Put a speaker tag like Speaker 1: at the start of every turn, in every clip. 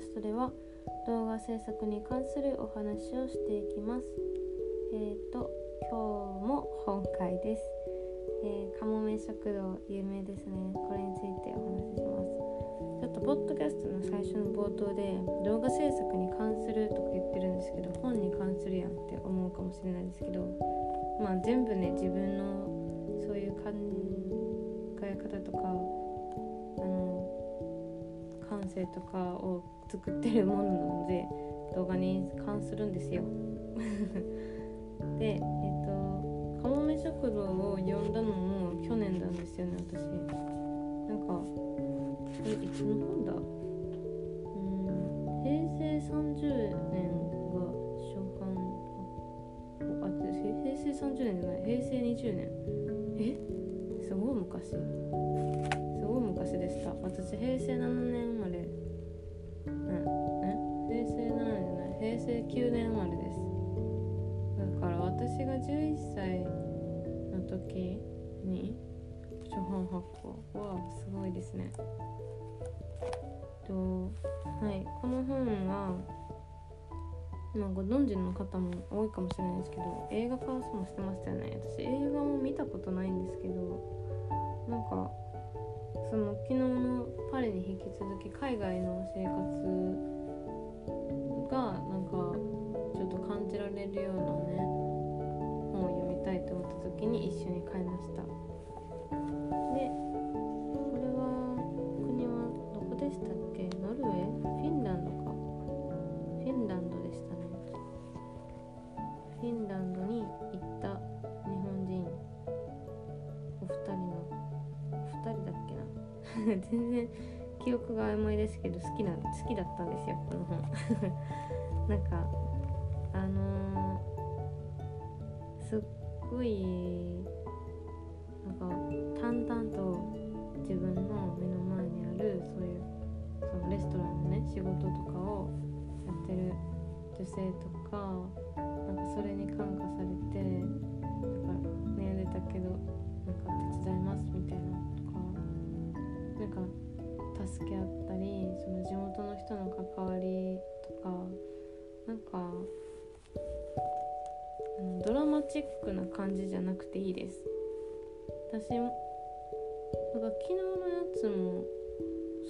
Speaker 1: ャストでは動画制作に関するお話をしていきます。えーと今日も本会です。えー、かもめ食堂有名ですね。これについてお話しします。ちょっとポッドキャストの最初の冒頭で動画制作に関するとか言ってるんですけど本に関するやんって思うかもしれないですけどまあ全部ね自分のそういう考え方とかあの感性とかを作ってるものなので動画に関するんですよ。でえっ、ー、とかもめ食堂を読んだのも去年なんですよね私。なんかえいつの本だ？うん平成30年が初版あ平成30年じゃない平成20年。え？すごい昔。すごい昔でした。私平成7年生まれ成9年生まれです。だから私が11歳の時に初版発行はすごいですね。とはいこの本はまあ、ご存知の方も多いかもしれないですけど映画化もしてましたよね。私映画も見たことないんですけどなんかその昨日のパリに引き続き海外の生活がるようなね本を読みたいと思った時に一緒に買いました。でこれは国はどこでしたっけ？ノルウェー？フィンランドか。フィンランドでしたね。フィンランドに行った日本人。お二人の。お二人だっけな？全然記憶が曖昧ですけど好きな好きだったんですよこの本。なんかすっごいなんか淡々と自分の目の前にあるそういうそのレストランのね仕事とかをやってる女性とかなんかそれに感化されてなんか悩んでたけどなんか手伝いますみたいなとかなんか助け合ったりその地元の人の関わりとかなんかドラマチックな感じじゃなくていいです。私もなんか昨日のやつも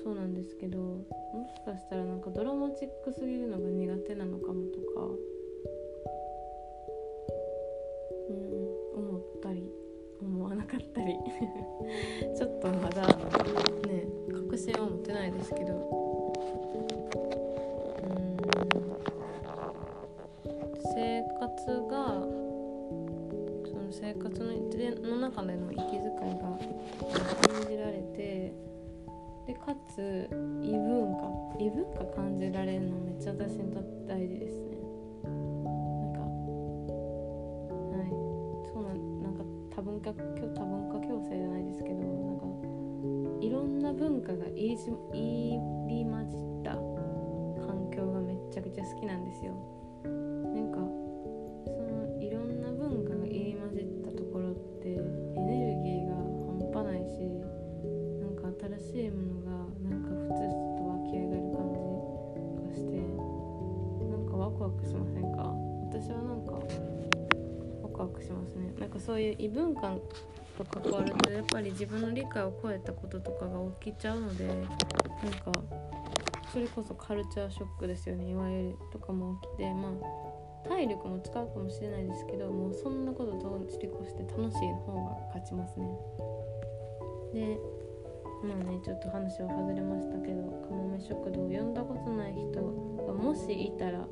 Speaker 1: そうなんですけどもしかしたらなんかドラマチックすぎるのが苦手なのかもとかうん思ったり思わなかったり。ちょっとまだね確信は持てないですけど。中での息遣いが感じられてでかつ異文化異文化感じられるのめっちゃ私にとって大事ですね。なんかはい。そうなんなんか多文化多文化共生じゃないですけどなんかいろんな文化が入り入り混じった環境がめちゃくちゃ好きなんですよ。しますね。なんかそういう異文化と関わるとやっぱり自分の理解を超えたこととかが起きちゃうのでなんかそれこそカルチャーショックですよね。いわゆるとかも起きてまあ体力も使うかもしれないですけどもうそんなこと通り越して楽しい方が勝ちますね。でまあねちょっと話は外れましたけどかもめ食堂を読んだことない人がもしいたら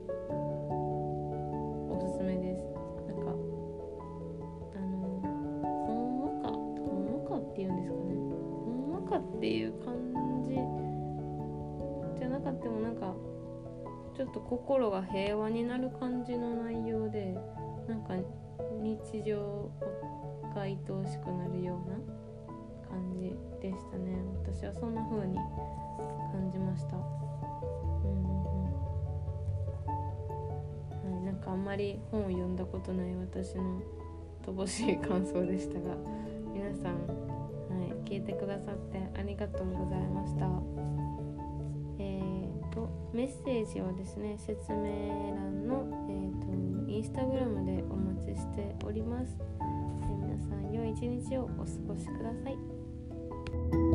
Speaker 1: かっていう感じじゃなかってもなんかちょっと心が平和になる感じの内容でなんか日常が愛おしくなるような感じでしたね私はそんな風に感じました。うんうん。はいなんかあんまり本を読んだことない私の乏しい感想でしたが皆さん、聞いてくださってありがとうございました。えー、とメッセージはですね説明欄の、えーと、インスタグラムでお待ちしております、えー、皆さん良い一日をお過ごしください。